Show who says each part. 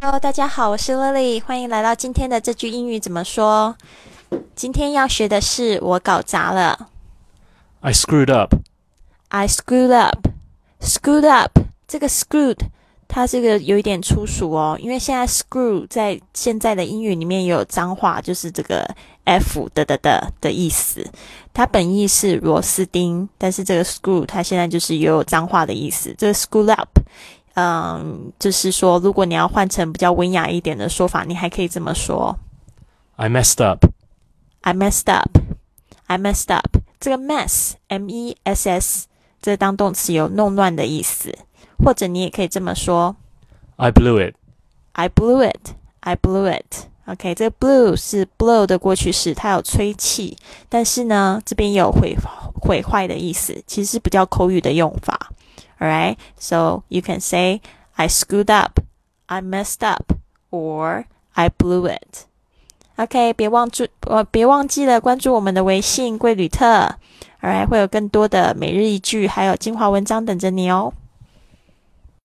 Speaker 1: Hello，大家好，我是 Lily，欢迎来到今天的这句英语怎么说。今天要学的是我搞砸了
Speaker 2: I screwed
Speaker 1: up.，I screwed up。screwed up 这个 screwed 它这个有一点粗俗哦，因为现在 screw 在现在的英语里面也有脏话，就是这个 f 的的的的意思。它本意是螺丝钉，但是这个 screw 它现在就是也有脏话的意思。这个 screwed up，嗯，就是说如果你要换成比较文雅一点的说法，你还可以这么说
Speaker 2: I messed up.
Speaker 1: I messed up. I messed up. 这个 mess, m-e-s-s，这当动词有弄乱的意思，或者你也可以这么说
Speaker 2: I blew it.
Speaker 1: I blew it. I blew it. OK，这个 blew 是 blow 的过去式，它有吹气，但是呢，这边也有毁毁坏的意思，其实是比较口语的用法。Alright, so you can say I screwed up, I messed up, or I blew it. OK，别忘注呃别忘记了关注我们的微信贵旅特，Alright，会有更多的每日一句还有精华文章等着你哦。